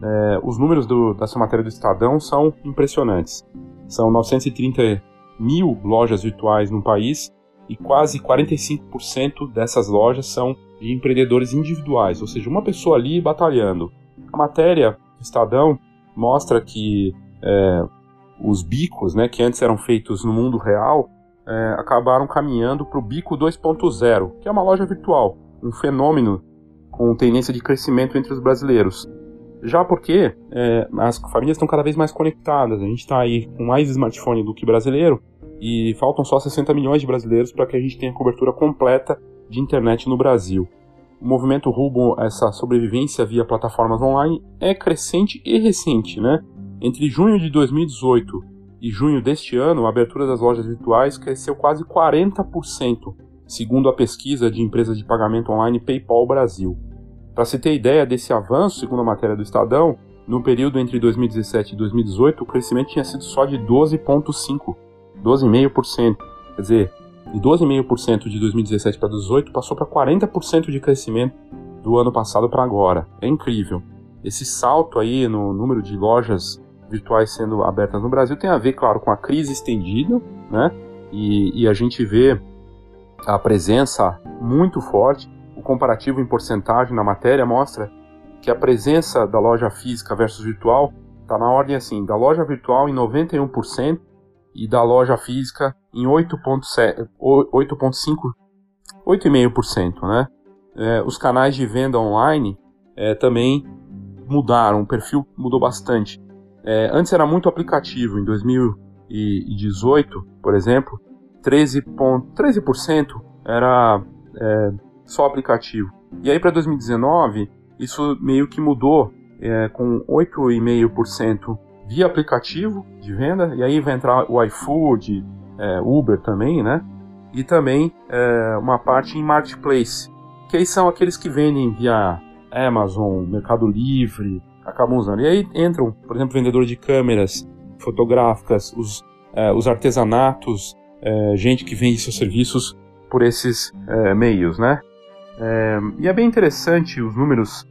É, os números do, dessa matéria do Estadão são impressionantes. São 930 mil lojas virtuais no país e quase 45% dessas lojas são de empreendedores individuais, ou seja, uma pessoa ali batalhando. A matéria do Estadão mostra que é, os bicos, né, que antes eram feitos no mundo real, é, acabaram caminhando para o Bico 2.0, que é uma loja virtual, um fenômeno com tendência de crescimento entre os brasileiros. Já porque é, as famílias estão cada vez mais conectadas, a gente está aí com mais smartphone do que brasileiro e faltam só 60 milhões de brasileiros para que a gente tenha cobertura completa de internet no Brasil. O movimento rumo a essa sobrevivência via plataformas online é crescente e recente, né? Entre junho de 2018 e junho deste ano, a abertura das lojas virtuais cresceu quase 40%, segundo a pesquisa de empresa de pagamento online PayPal Brasil. Para se ter ideia desse avanço, segundo a matéria do Estadão, no período entre 2017 e 2018, o crescimento tinha sido só de 12,5%, 12,5%. Quer dizer, de 12,5% de 2017 para 2018 passou para 40% de crescimento do ano passado para agora. É incrível. Esse salto aí no número de lojas virtuais sendo abertas no Brasil tem a ver, claro, com a crise estendida, né? E, e a gente vê a presença muito forte. O comparativo em porcentagem na matéria mostra que a presença da loja física versus virtual está na ordem assim, da loja virtual em 91% e da loja física em 8,5%, 8,5%, né? É, os canais de venda online é, também mudaram, o perfil mudou bastante. É, antes era muito aplicativo, em 2018, por exemplo, 13%, 13 era é, só aplicativo. E aí para 2019, isso meio que mudou, é, com 8,5% via aplicativo de venda, e aí vai entrar o iFood, é, Uber também, né? E também é, uma parte em marketplace, que aí são aqueles que vendem via Amazon, Mercado Livre, acabam usando. E aí entram, por exemplo, vendedor de câmeras fotográficas, os, é, os artesanatos, é, gente que vende seus serviços por esses é, meios, né? É, e é bem interessante os números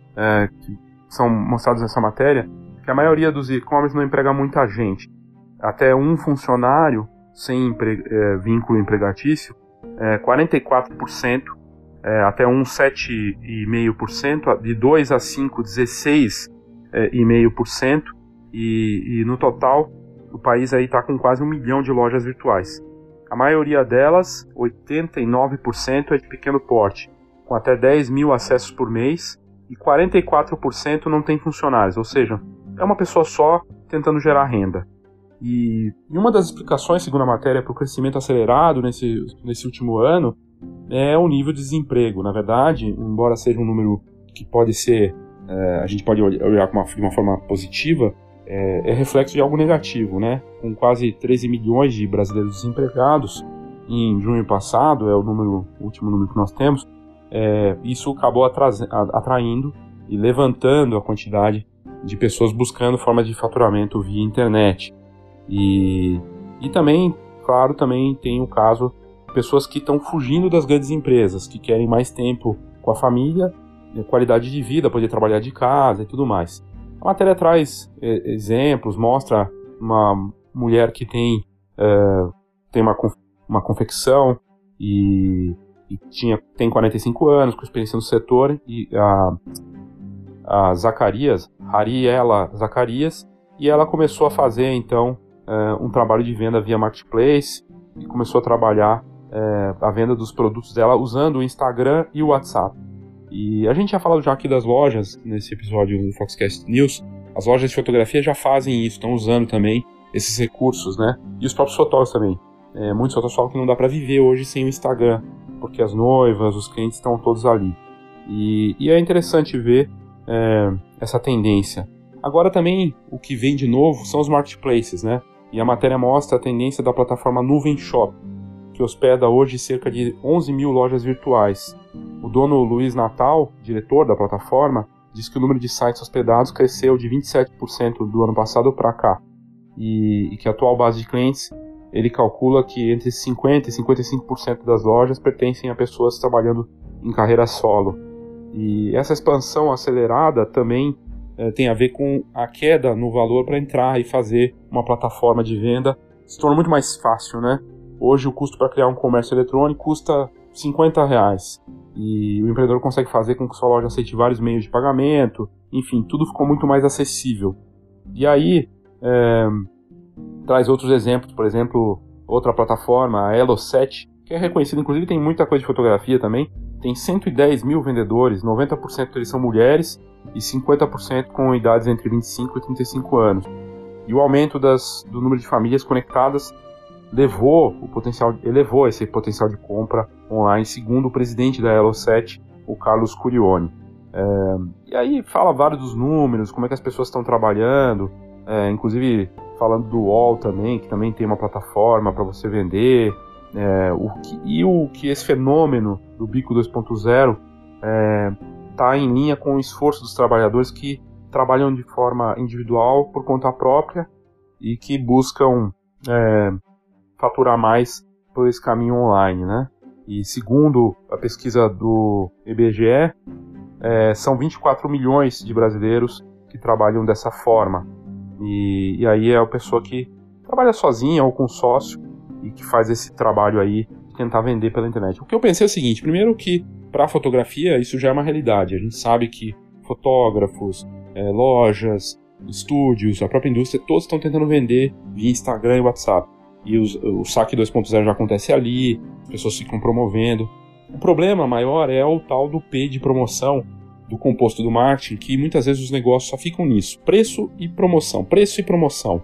que são mostrados nessa matéria, que a maioria dos e-commerce não emprega muita gente. Até um funcionário sem empre, é, vínculo empregatício, 44%, até um 7,5%, de 2 a 5, 16 0,5%, e, e no total o país aí está com quase um milhão de lojas virtuais. A maioria delas, 89%, é de pequeno porte, com até 10 mil acessos por mês, e 44% não tem funcionários, ou seja, é uma pessoa só tentando gerar renda. E, uma das explicações, segundo a matéria, para o crescimento acelerado nesse, nesse último ano é o nível de desemprego. Na verdade, embora seja um número que pode ser é, a gente pode olhar uma, de uma forma positiva, é, é, reflexo de algo negativo, né? Com quase 13 milhões de brasileiros desempregados em junho passado, é o número, o último número que nós temos, é, isso acabou atraindo e levantando a quantidade de pessoas buscando formas de faturamento via internet. E, e também, claro, também tem o caso de pessoas que estão fugindo das grandes empresas, que querem mais tempo com a família, qualidade de vida, poder trabalhar de casa e tudo mais. A matéria traz é, exemplos, mostra uma mulher que tem, é, tem uma, uma confecção e, e, tinha, tem 45 anos, com experiência no setor, e a, a Zacarias, Ariela Zacarias, e ela começou a fazer então é, um trabalho de venda via marketplace e começou a trabalhar é, a venda dos produtos dela usando o Instagram e o WhatsApp. E a gente já falado já aqui das lojas nesse episódio do Foxcast News. As lojas de fotografia já fazem isso, estão usando também esses recursos, né? E os próprios fotógrafos também. É, muitos fotógrafos falam que não dá para viver hoje sem o Instagram, porque as noivas, os clientes estão todos ali. E, e é interessante ver é, essa tendência. Agora também o que vem de novo são os marketplaces, né? E a matéria mostra a tendência da plataforma Nuvem Shop, que hospeda hoje cerca de 11 mil lojas virtuais. O dono Luiz Natal, diretor da plataforma, diz que o número de sites hospedados cresceu de 27% do ano passado para cá e, e, que a atual base de clientes ele calcula que entre 50% e 55% das lojas pertencem a pessoas trabalhando em carreira solo. E essa expansão acelerada também é, tem a ver com a queda no valor para entrar e fazer uma plataforma de venda. Se torna muito mais fácil, né? Hoje o custo para criar um comércio eletrônico custa 50 reais. E o empreendedor consegue fazer com que sua loja aceite vários meios de pagamento, enfim, tudo ficou muito mais acessível. E aí, é, traz outros exemplos, por exemplo, outra plataforma, a Elo7, que é reconhecida, inclusive tem muita coisa de fotografia também, tem 110 mil vendedores, 90% deles são mulheres e 50% com idades entre 25 e 35 anos. E o aumento das, do número de famílias conectadas levou o potencial, elevou esse potencial de compra online, segundo o presidente da Elo7, o Carlos Curioni. É, e aí fala vários dos números, como é que as pessoas estão trabalhando, é, inclusive falando do UOL também, que também tem uma plataforma para você vender, é, o que, e o que esse fenômeno do bico 2.0 está é, em linha com o esforço dos trabalhadores que trabalham de forma individual por conta própria e que buscam é, faturar mais por esse caminho online, né? E segundo a pesquisa do IBGE, é, são 24 milhões de brasileiros que trabalham dessa forma. E, e aí é a pessoa que trabalha sozinha ou com sócio e que faz esse trabalho aí de tentar vender pela internet. O que eu pensei é o seguinte: primeiro que para fotografia isso já é uma realidade. A gente sabe que fotógrafos, é, lojas, estúdios, a própria indústria, todos estão tentando vender via Instagram e WhatsApp e os, o saque 2.0 já acontece ali, as pessoas ficam promovendo. O problema maior é o tal do P de promoção do composto do marketing, que muitas vezes os negócios só ficam nisso: preço e promoção, preço e promoção.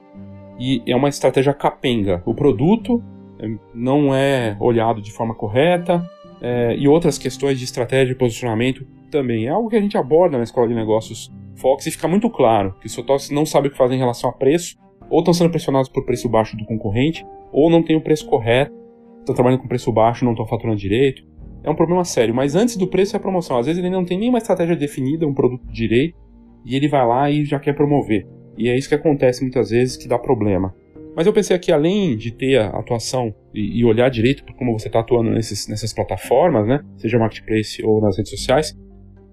E é uma estratégia capenga. O produto é, não é olhado de forma correta é, e outras questões de estratégia e posicionamento também. É algo que a gente aborda na Escola de Negócios Fox e fica muito claro que os fotógrafos não sabem o que fazer em relação a preço ou estão sendo pressionados por preço baixo do concorrente, ou não tem o preço correto, estão trabalhando com preço baixo, não estão faturando direito. É um problema sério, mas antes do preço é a promoção. Às vezes ele não tem nenhuma estratégia definida, um produto direito, e ele vai lá e já quer promover. E é isso que acontece muitas vezes que dá problema. Mas eu pensei aqui, além de ter a atuação e, e olhar direito por como você está atuando nesses, nessas plataformas, né, seja marketplace ou nas redes sociais,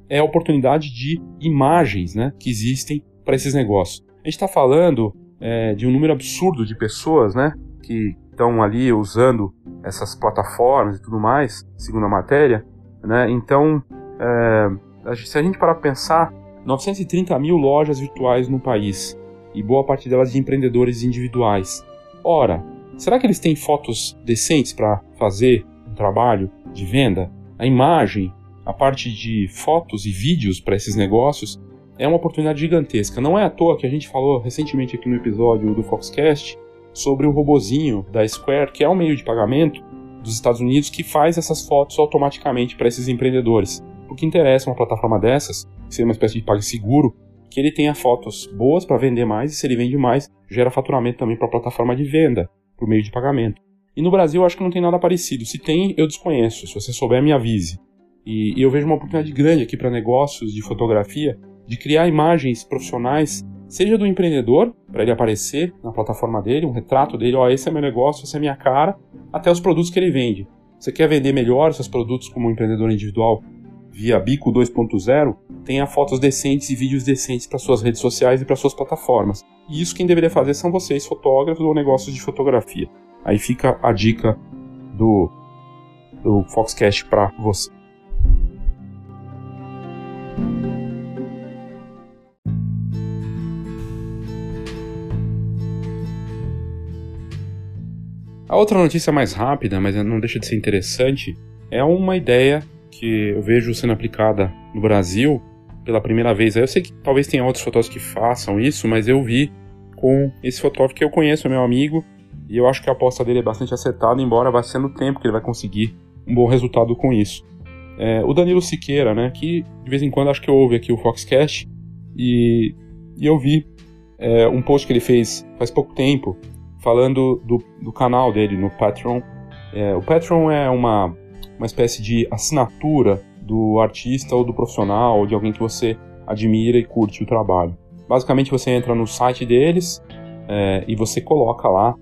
é a oportunidade de imagens né, que existem para esses negócios. A gente está falando é, de um número absurdo de pessoas, né, que estão ali usando essas plataformas e tudo mais, segundo a matéria, né, então, é, se a gente parar para pensar, 930 mil lojas virtuais no país, e boa parte delas de empreendedores individuais. Ora, será que eles têm fotos decentes para fazer um trabalho de venda? A imagem, a parte de fotos e vídeos para esses negócios é uma oportunidade gigantesca. Não é à toa que a gente falou recentemente aqui no episódio do Foxcast sobre o robozinho da Square, que é um meio de pagamento dos Estados Unidos que faz essas fotos automaticamente para esses empreendedores. O que interessa uma plataforma dessas, que seria uma espécie de PagSeguro, que ele tenha fotos boas para vender mais e se ele vende mais, gera faturamento também para a plataforma de venda, por meio de pagamento. E no Brasil acho que não tem nada parecido. Se tem, eu desconheço. Se você souber, me avise. E, e eu vejo uma oportunidade grande aqui para negócios de fotografia de criar imagens profissionais, seja do empreendedor, para ele aparecer na plataforma dele, um retrato dele, ó, esse é meu negócio, essa é minha cara, até os produtos que ele vende. Você quer vender melhor seus produtos como um empreendedor individual? Via Bico 2.0 tenha fotos decentes e vídeos decentes para suas redes sociais e para suas plataformas. E isso quem deveria fazer são vocês, fotógrafos ou negócios de fotografia. Aí fica a dica do, do Foxcast para você. A outra notícia mais rápida, mas não deixa de ser interessante, é uma ideia que eu vejo sendo aplicada no Brasil pela primeira vez. Eu sei que talvez tenha outros fotógrafos que façam isso, mas eu vi com esse fotógrafo que eu conheço, meu amigo, e eu acho que a aposta dele é bastante acertada, embora vá sendo tempo que ele vai conseguir um bom resultado com isso. É, o Danilo Siqueira, né, que de vez em quando acho que ouve aqui o Foxcast, e, e eu vi é, um post que ele fez faz pouco tempo, falando do, do canal dele no Patreon. É, o Patreon é uma uma espécie de assinatura do artista ou do profissional ou de alguém que você admira e curte o trabalho. Basicamente você entra no site deles é, e você coloca lá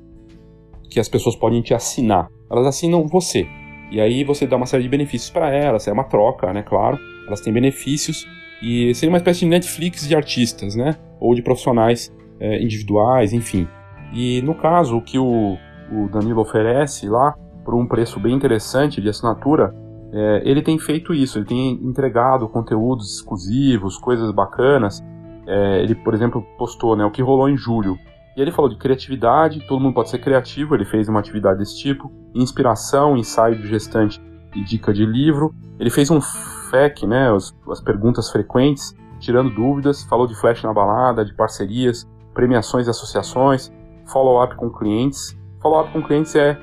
que as pessoas podem te assinar. Elas assinam você. E aí você dá uma série de benefícios para elas, é uma troca, né, claro. Elas têm benefícios e seria uma espécie de Netflix de artistas, né? Ou de profissionais é, individuais, enfim. E no caso, o que o, o Danilo oferece lá por um preço bem interessante de assinatura, é, ele tem feito isso, ele tem entregado conteúdos exclusivos, coisas bacanas. É, ele, por exemplo, postou né, o que rolou em julho. E ele falou de criatividade, todo mundo pode ser criativo, ele fez uma atividade desse tipo, inspiração, ensaio de gestante e dica de livro. Ele fez um FAQ, né, as, as perguntas frequentes, tirando dúvidas, falou de flash na balada, de parcerias, premiações e associações, follow-up com clientes. Follow-up com clientes é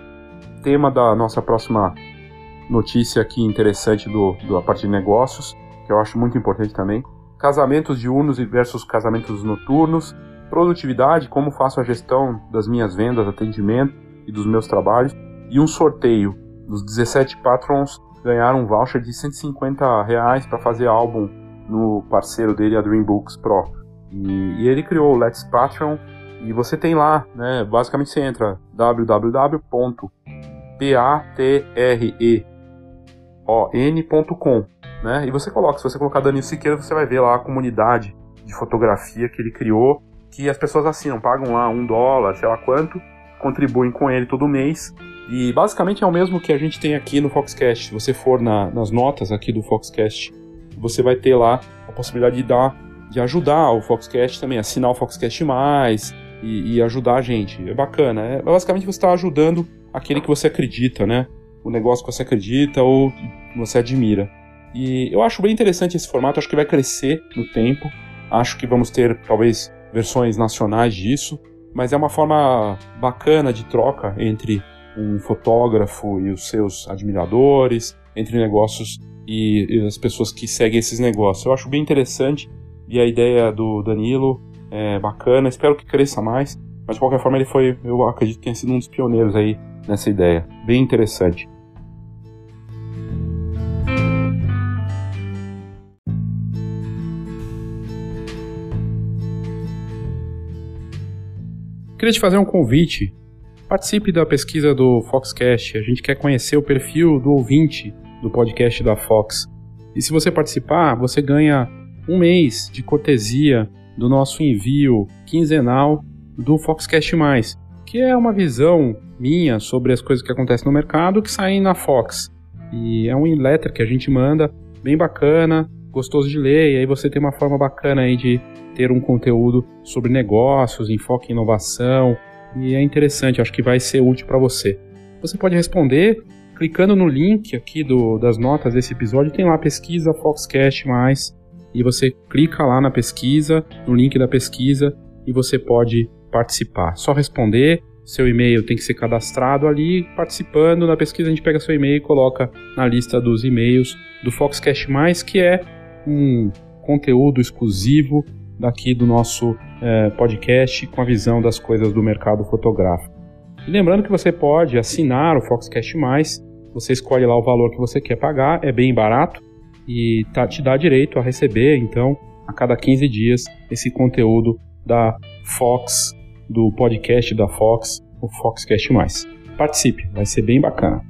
tema da nossa próxima notícia aqui interessante do, do a parte de negócios, que eu acho muito importante também. Casamentos diurnos versus casamentos noturnos, produtividade, como faço a gestão das minhas vendas, atendimento e dos meus trabalhos, e um sorteio dos 17 patrons ganharam um voucher de 150 reais para fazer álbum no parceiro dele, a Dream Books Pro. E, e ele criou o Let's Patreon, e você tem lá, né, basicamente você entra www P-A-T-R-E-O-N.com, né? E você coloca, se você colocar Danilo Siqueira, você vai ver lá a comunidade de fotografia que ele criou, que as pessoas assinam, pagam lá um dólar, sei lá quanto, contribuem com ele todo mês. E basicamente é o mesmo que a gente tem aqui no Foxcast. Se você for na, nas notas aqui do Foxcast, você vai ter lá a possibilidade de dar, de ajudar o Foxcast também, assinar o Foxcast mais e, e ajudar a gente. É bacana. É, basicamente você está ajudando aquele que você acredita, né? O negócio que você acredita ou você admira. E eu acho bem interessante esse formato, acho que vai crescer no tempo. Acho que vamos ter talvez versões nacionais disso, mas é uma forma bacana de troca entre um fotógrafo e os seus admiradores, entre negócios e, e as pessoas que seguem esses negócios. Eu acho bem interessante e a ideia do Danilo é bacana, espero que cresça mais. Mas de qualquer forma ele foi, eu acredito que tenha sido um dos pioneiros aí nessa ideia. Bem interessante. Queria te fazer um convite. Participe da pesquisa do Foxcast. A gente quer conhecer o perfil do ouvinte do podcast da Fox. E se você participar, você ganha um mês de cortesia do nosso envio quinzenal do Foxcast Mais, que é uma visão minha sobre as coisas que acontecem no mercado que saem na Fox. E é um letter que a gente manda, bem bacana, gostoso de ler, e aí você tem uma forma bacana aí de ter um conteúdo sobre negócios, enfoque em inovação, e é interessante, acho que vai ser útil para você. Você pode responder clicando no link aqui do, das notas desse episódio, tem lá pesquisa Foxcast mais, e você clica lá na pesquisa, no link da pesquisa, e você pode participar. Só responder. seu e-mail tem que ser cadastrado ali, participando. Na pesquisa a gente pega seu e-mail e coloca na lista dos e-mails do Foxcast que é um conteúdo exclusivo daqui do nosso é, podcast com a visão das coisas do mercado fotográfico. E lembrando que você pode assinar o Foxcast você escolhe lá o valor que você quer pagar, é bem barato e tá, te dá direito a receber, então, a cada 15 dias, esse conteúdo da Fox do podcast da Fox, o Foxcast Mais. Participe, vai ser bem bacana.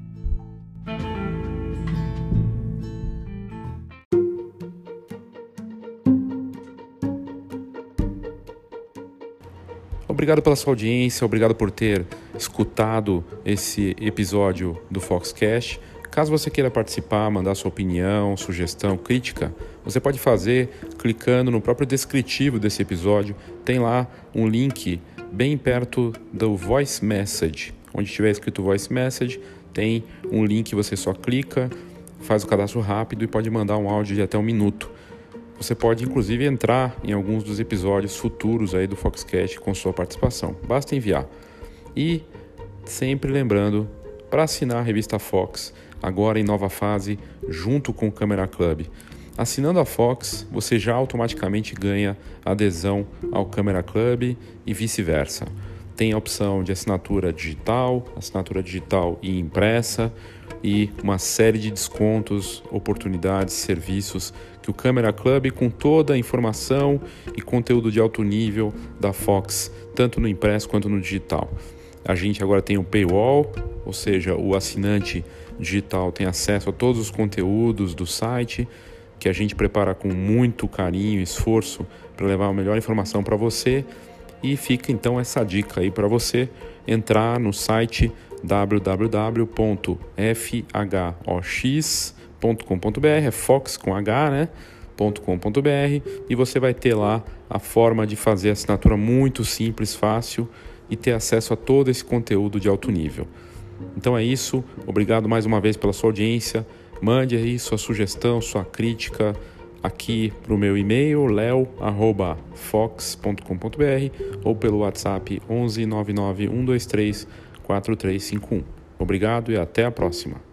Obrigado pela sua audiência, obrigado por ter escutado esse episódio do Foxcast. Caso você queira participar, mandar sua opinião, sugestão, crítica, você pode fazer clicando no próprio descritivo desse episódio. Tem lá um link bem perto do Voice Message. Onde tiver escrito Voice Message, tem um link, você só clica, faz o cadastro rápido e pode mandar um áudio de até um minuto. Você pode inclusive entrar em alguns dos episódios futuros aí do Foxcast com sua participação. Basta enviar. E sempre lembrando, para assinar a revista Fox, agora em nova fase, junto com o Camera Club. Assinando a Fox, você já automaticamente ganha adesão ao Camera Club e vice-versa. Tem a opção de assinatura digital, assinatura digital e impressa e uma série de descontos, oportunidades, serviços que o Camera Club, com toda a informação e conteúdo de alto nível da Fox, tanto no impresso quanto no digital. A gente agora tem o paywall, ou seja, o assinante digital tem acesso a todos os conteúdos do site que a gente prepara com muito carinho e esforço para levar a melhor informação para você. E fica então essa dica aí para você entrar no site www.fhox.com.br, é Fox com H, né? .com.br e você vai ter lá a forma de fazer a assinatura muito simples, fácil e ter acesso a todo esse conteúdo de alto nível. Então é isso, obrigado mais uma vez pela sua audiência. Mande aí sua sugestão, sua crítica aqui para o meu e-mail leo@fox.com.br ou pelo WhatsApp 11 99 123 4351. Obrigado e até a próxima.